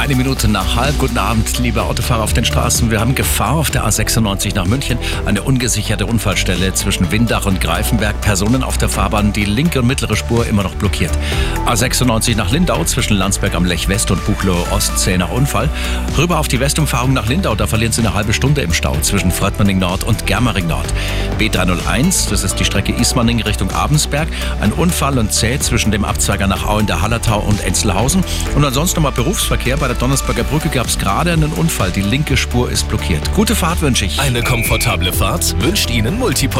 Eine Minute nach halb. Guten Abend, liebe Autofahrer auf den Straßen. Wir haben Gefahr auf der A96 nach München. Eine ungesicherte Unfallstelle zwischen Windach und Greifenberg. Personen auf der Fahrbahn, die linke und mittlere Spur immer noch blockiert. A96 nach Lindau zwischen Landsberg am Lech West und Buchloe Ostsee nach Unfall. Rüber auf die Westumfahrung nach Lindau. Da verlieren Sie eine halbe Stunde im Stau zwischen Fröttmanning Nord und Germering Nord. B301, das ist die Strecke Ismaning Richtung Abensberg. Ein Unfall und zäh zwischen dem Abzweiger nach Au in der Hallertau und Enzelhausen. Und ansonsten nochmal Berufsverkehr. Bei der Donnersberger Brücke gab es gerade einen Unfall. Die linke Spur ist blockiert. Gute Fahrt wünsche ich. Eine komfortable Fahrt wünscht Ihnen Multipol.